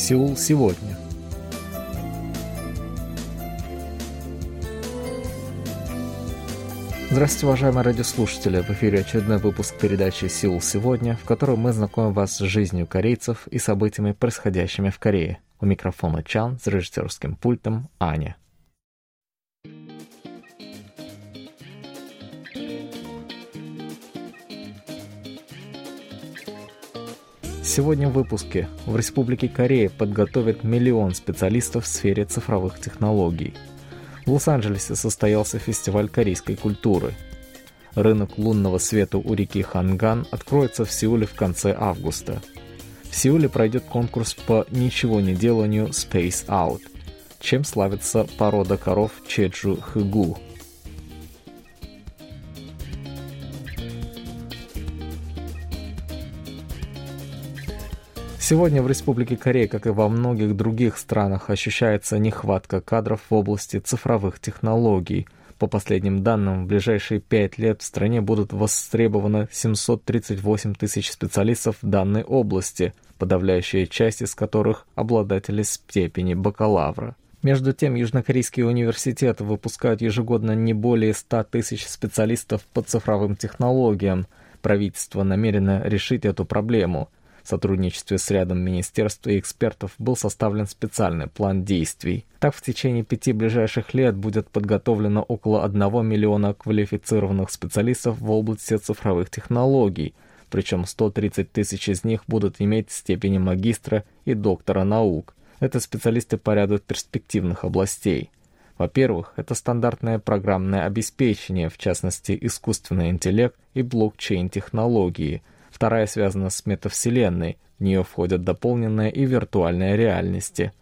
Сеул сегодня. Здравствуйте, уважаемые радиослушатели! В эфире очередной выпуск передачи «Сеул сегодня», в котором мы знакомим вас с жизнью корейцев и событиями, происходящими в Корее. У микрофона Чан с режиссерским пультом Аня. Сегодня в выпуске. В Республике Корея подготовят миллион специалистов в сфере цифровых технологий. В Лос-Анджелесе состоялся фестиваль корейской культуры. Рынок лунного света у реки Ханган откроется в Сеуле в конце августа. В Сеуле пройдет конкурс по ничего не деланию Space Out, чем славится порода коров Чеджу Хыгу – Сегодня в Республике Корея, как и во многих других странах, ощущается нехватка кадров в области цифровых технологий. По последним данным, в ближайшие пять лет в стране будут востребованы 738 тысяч специалистов в данной области, подавляющая часть из которых – обладатели степени бакалавра. Между тем, южнокорейские университеты выпускают ежегодно не более 100 тысяч специалистов по цифровым технологиям. Правительство намерено решить эту проблему – в сотрудничестве с рядом министерств и экспертов был составлен специальный план действий. Так, в течение пяти ближайших лет будет подготовлено около 1 миллиона квалифицированных специалистов в области цифровых технологий, причем 130 тысяч из них будут иметь степени магистра и доктора наук. Это специалисты по ряду перспективных областей. Во-первых, это стандартное программное обеспечение, в частности искусственный интеллект и блокчейн-технологии – Вторая связана с метавселенной, в нее входят дополненная и виртуальная реальности.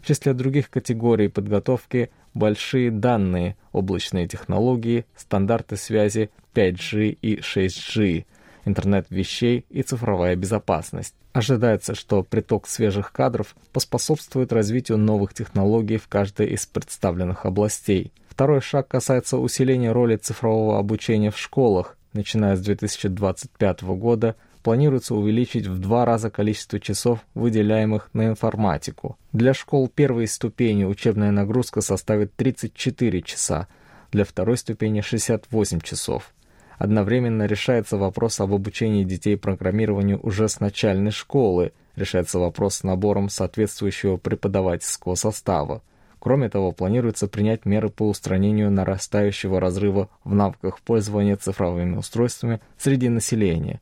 В числе других категорий подготовки большие данные, облачные технологии, стандарты связи 5G и 6G, интернет вещей и цифровая безопасность. Ожидается, что приток свежих кадров поспособствует развитию новых технологий в каждой из представленных областей. Второй шаг касается усиления роли цифрового обучения в школах. Начиная с 2025 года планируется увеличить в два раза количество часов, выделяемых на информатику. Для школ первой ступени учебная нагрузка составит 34 часа, для второй ступени 68 часов. Одновременно решается вопрос об обучении детей программированию уже с начальной школы, решается вопрос с набором соответствующего преподавательского состава. Кроме того, планируется принять меры по устранению нарастающего разрыва в навыках пользования цифровыми устройствами среди населения.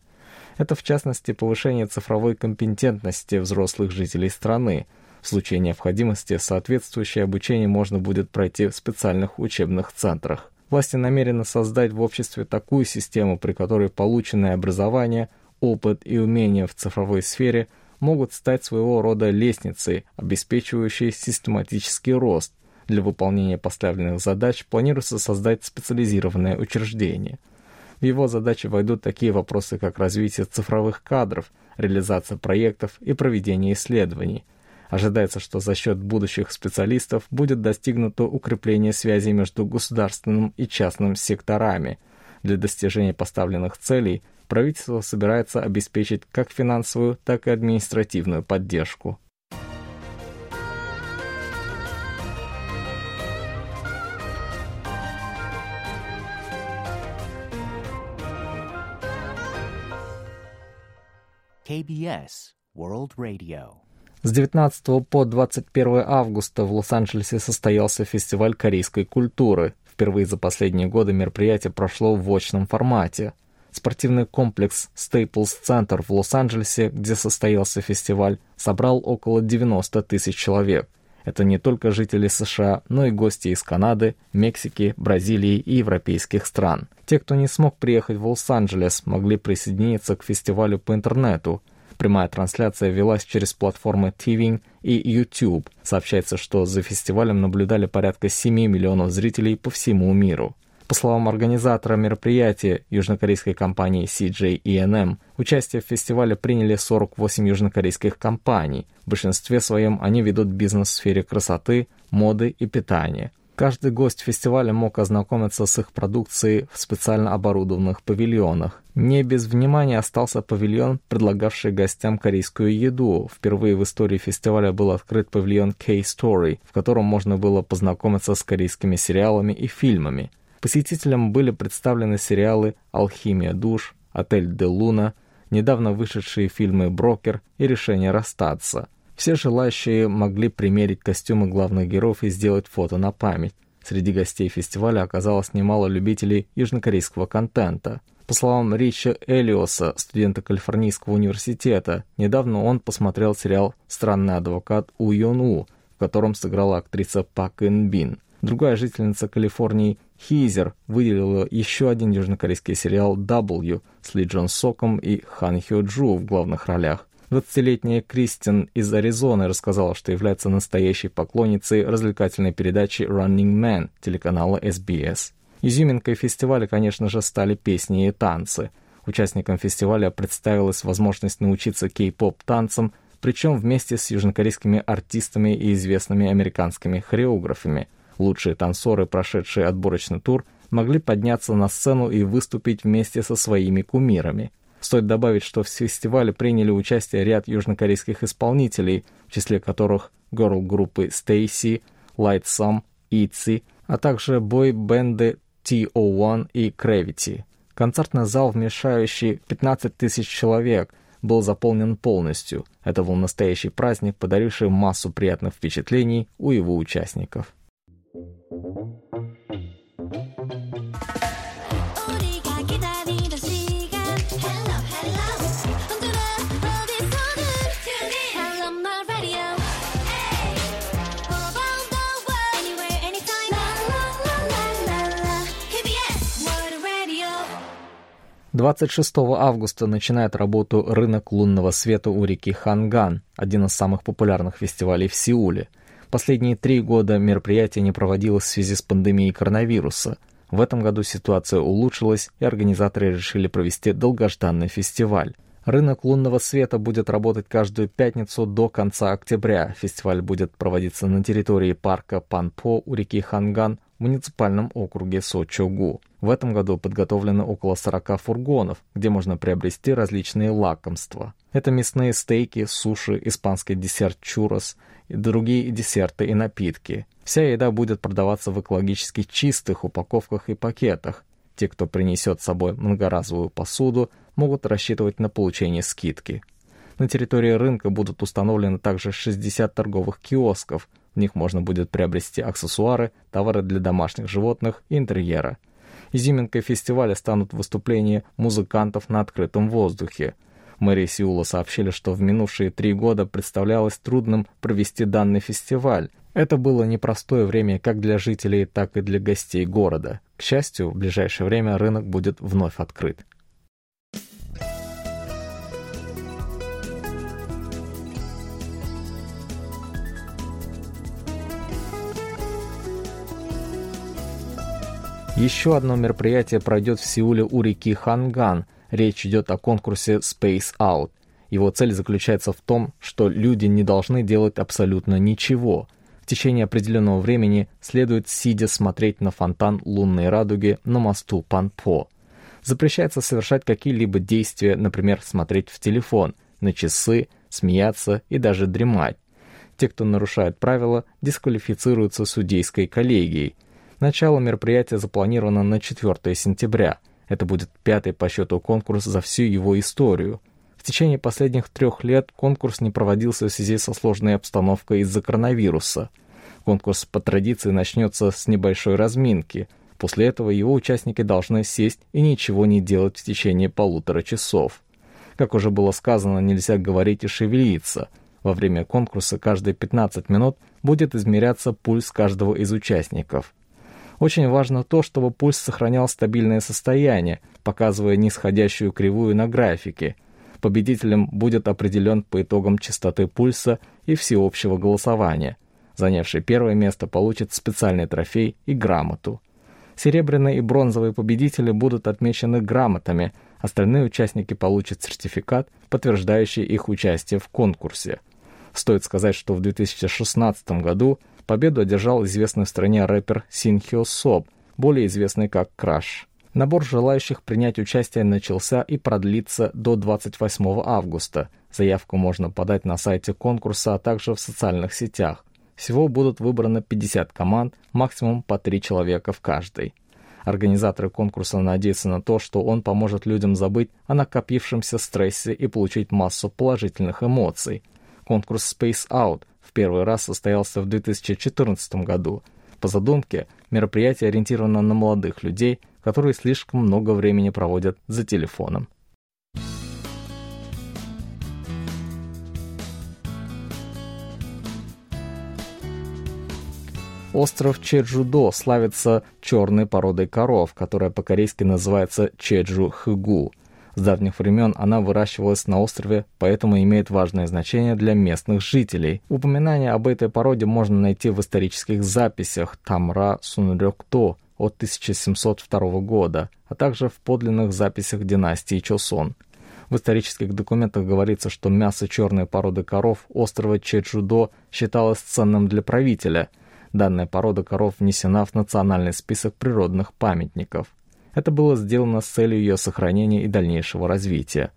Это, в частности, повышение цифровой компетентности взрослых жителей страны. В случае необходимости соответствующее обучение можно будет пройти в специальных учебных центрах. Власти намерены создать в обществе такую систему, при которой полученное образование, опыт и умения в цифровой сфере могут стать своего рода лестницей, обеспечивающей систематический рост. Для выполнения поставленных задач планируется создать специализированное учреждение – в его задачи войдут такие вопросы, как развитие цифровых кадров, реализация проектов и проведение исследований. Ожидается, что за счет будущих специалистов будет достигнуто укрепление связи между государственным и частным секторами. Для достижения поставленных целей правительство собирается обеспечить как финансовую, так и административную поддержку. KBS World Radio. С 19 по 21 августа в Лос-Анджелесе состоялся фестиваль корейской культуры. Впервые за последние годы мероприятие прошло в очном формате. Спортивный комплекс Staples Center в Лос-Анджелесе, где состоялся фестиваль, собрал около 90 тысяч человек. Это не только жители США, но и гости из Канады, Мексики, Бразилии и европейских стран. Те, кто не смог приехать в Лос-Анджелес, могли присоединиться к фестивалю по интернету. Прямая трансляция велась через платформы TV и YouTube. Сообщается, что за фестивалем наблюдали порядка 7 миллионов зрителей по всему миру. По словам организатора мероприятия, южнокорейской компании CJ E&M, участие в фестивале приняли 48 южнокорейских компаний. В большинстве своем они ведут бизнес в сфере красоты, моды и питания. Каждый гость фестиваля мог ознакомиться с их продукцией в специально оборудованных павильонах. Не без внимания остался павильон, предлагавший гостям корейскую еду. Впервые в истории фестиваля был открыт павильон K-Story, в котором можно было познакомиться с корейскими сериалами и фильмами. Посетителям были представлены сериалы «Алхимия душ», «Отель де Луна», недавно вышедшие фильмы «Брокер» и «Решение расстаться». Все желающие могли примерить костюмы главных героев и сделать фото на память. Среди гостей фестиваля оказалось немало любителей южнокорейского контента – по словам Рича Элиоса, студента Калифорнийского университета, недавно он посмотрел сериал «Странный адвокат У Йон У», в котором сыграла актриса Пак Ин Бин. Другая жительница Калифорнии Хизер выделила еще один южнокорейский сериал «W» с Ли Джон Соком и Хан Хё Джу в главных ролях. 20-летняя Кристин из Аризоны рассказала, что является настоящей поклонницей развлекательной передачи «Running Man» телеканала SBS. Изюминкой фестиваля, конечно же, стали песни и танцы. Участникам фестиваля представилась возможность научиться кей-поп танцам, причем вместе с южнокорейскими артистами и известными американскими хореографами. Лучшие танцоры, прошедшие отборочный тур, могли подняться на сцену и выступить вместе со своими кумирами. Стоит добавить, что в фестивале приняли участие ряд южнокорейских исполнителей, в числе которых герл-группы Stacy, Light Some, ITZY, а также бой-бенды TO1 и Gravity. Концертный зал, вмещающий 15 тысяч человек, был заполнен полностью. Это был настоящий праздник, подаривший массу приятных впечатлений у его участников. Двадцать шестого августа начинает работу рынок лунного света у реки Ханган, один из самых популярных фестивалей в Сеуле. Последние три года мероприятие не проводилось в связи с пандемией коронавируса. В этом году ситуация улучшилась, и организаторы решили провести долгожданный фестиваль. Рынок лунного света будет работать каждую пятницу до конца октября. Фестиваль будет проводиться на территории парка Панпо у реки Ханган в муниципальном округе Сочогу. В этом году подготовлено около 40 фургонов, где можно приобрести различные лакомства. Это мясные стейки, суши, испанский десерт чурос и другие десерты и напитки. Вся еда будет продаваться в экологически чистых упаковках и пакетах. Те, кто принесет с собой многоразовую посуду, могут рассчитывать на получение скидки. На территории рынка будут установлены также 60 торговых киосков. В них можно будет приобрести аксессуары, товары для домашних животных и интерьера. Изюминкой фестиваля станут выступления музыкантов на открытом воздухе. Мэрия Сеула сообщили, что в минувшие три года представлялось трудным провести данный фестиваль. Это было непростое время как для жителей, так и для гостей города. К счастью, в ближайшее время рынок будет вновь открыт. Еще одно мероприятие пройдет в Сеуле у реки Ханган. Речь идет о конкурсе Space Out. Его цель заключается в том, что люди не должны делать абсолютно ничего. В течение определенного времени следует сидя смотреть на фонтан лунной радуги на мосту Панпо. Запрещается совершать какие-либо действия, например, смотреть в телефон, на часы, смеяться и даже дремать. Те, кто нарушает правила, дисквалифицируются судейской коллегией – Начало мероприятия запланировано на 4 сентября. Это будет пятый по счету конкурс за всю его историю. В течение последних трех лет конкурс не проводился в связи со сложной обстановкой из-за коронавируса. Конкурс по традиции начнется с небольшой разминки. После этого его участники должны сесть и ничего не делать в течение полутора часов. Как уже было сказано, нельзя говорить и шевелиться. Во время конкурса каждые 15 минут будет измеряться пульс каждого из участников. Очень важно то, чтобы пульс сохранял стабильное состояние, показывая нисходящую кривую на графике. Победителем будет определен по итогам частоты пульса и всеобщего голосования. Занявший первое место получит специальный трофей и грамоту. Серебряные и бронзовые победители будут отмечены грамотами, остальные участники получат сертификат, подтверждающий их участие в конкурсе. Стоит сказать, что в 2016 году Победу одержал известный в стране рэпер Син Хё Соб, более известный как Краш. Набор желающих принять участие начался и продлится до 28 августа. Заявку можно подать на сайте конкурса, а также в социальных сетях. Всего будут выбраны 50 команд, максимум по 3 человека в каждой. Организаторы конкурса надеются на то, что он поможет людям забыть о накопившемся стрессе и получить массу положительных эмоций. Конкурс Space Out в первый раз состоялся в 2014 году. По задумке, мероприятие ориентировано на молодых людей – которые слишком много времени проводят за телефоном. Остров Чеджудо славится черной породой коров, которая по-корейски называется Чеджу-Хыгу. С давних времен она выращивалась на острове, поэтому имеет важное значение для местных жителей. Упоминание об этой породе можно найти в исторических записях Тамра Сунрёкто, от 1702 года, а также в подлинных записях династии Чосон. В исторических документах говорится, что мясо черной породы коров острова Чеджудо считалось ценным для правителя. Данная порода коров внесена в национальный список природных памятников. Это было сделано с целью ее сохранения и дальнейшего развития.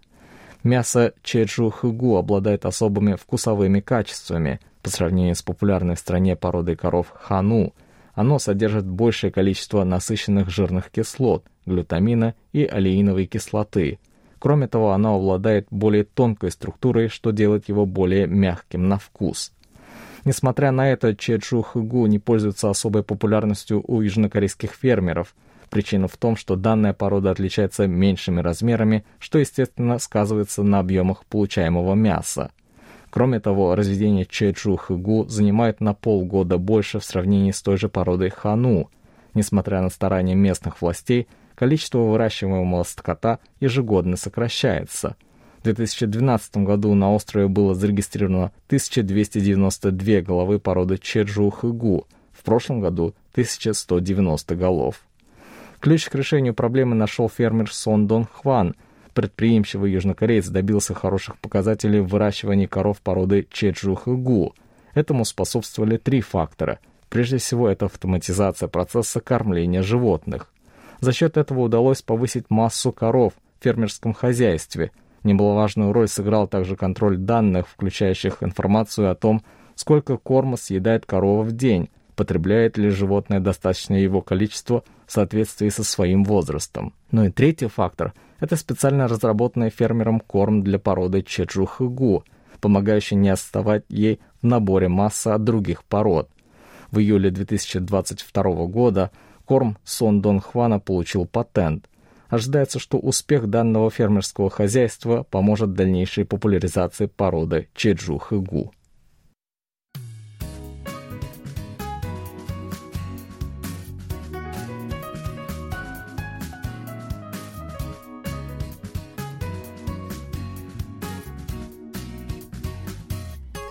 Мясо чеджу-хыгу обладает особыми вкусовыми качествами по сравнению с популярной в стране породой коров хану – оно содержит большее количество насыщенных жирных кислот, глютамина и алииновой кислоты. Кроме того, оно обладает более тонкой структурой, что делает его более мягким на вкус. Несмотря на это, чеджу хыгу не пользуется особой популярностью у южнокорейских фермеров. Причина в том, что данная порода отличается меньшими размерами, что, естественно, сказывается на объемах получаемого мяса. Кроме того, разведение чеджу-хыгу занимает на полгода больше в сравнении с той же породой хану. Несмотря на старания местных властей, количество выращиваемого скота ежегодно сокращается. В 2012 году на острове было зарегистрировано 1292 головы породы чеджу-хыгу, в прошлом году 1190 голов. Ключ к решению проблемы нашел фермер Сон Дон Хван – предприимчивый южнокореец добился хороших показателей в выращивании коров породы чеджу-хыгу. Этому способствовали три фактора. Прежде всего, это автоматизация процесса кормления животных. За счет этого удалось повысить массу коров в фермерском хозяйстве. Немаловажную роль сыграл также контроль данных, включающих информацию о том, сколько корма съедает корова в день, потребляет ли животное достаточное его количество в соответствии со своим возрастом. Ну и третий фактор – это специально разработанный фермером корм для породы чеджу-хыгу, помогающий не отставать ей в наборе массы от других пород. В июле 2022 года корм Сон Дон Хвана получил патент. Ожидается, что успех данного фермерского хозяйства поможет дальнейшей популяризации породы чеджу-хыгу.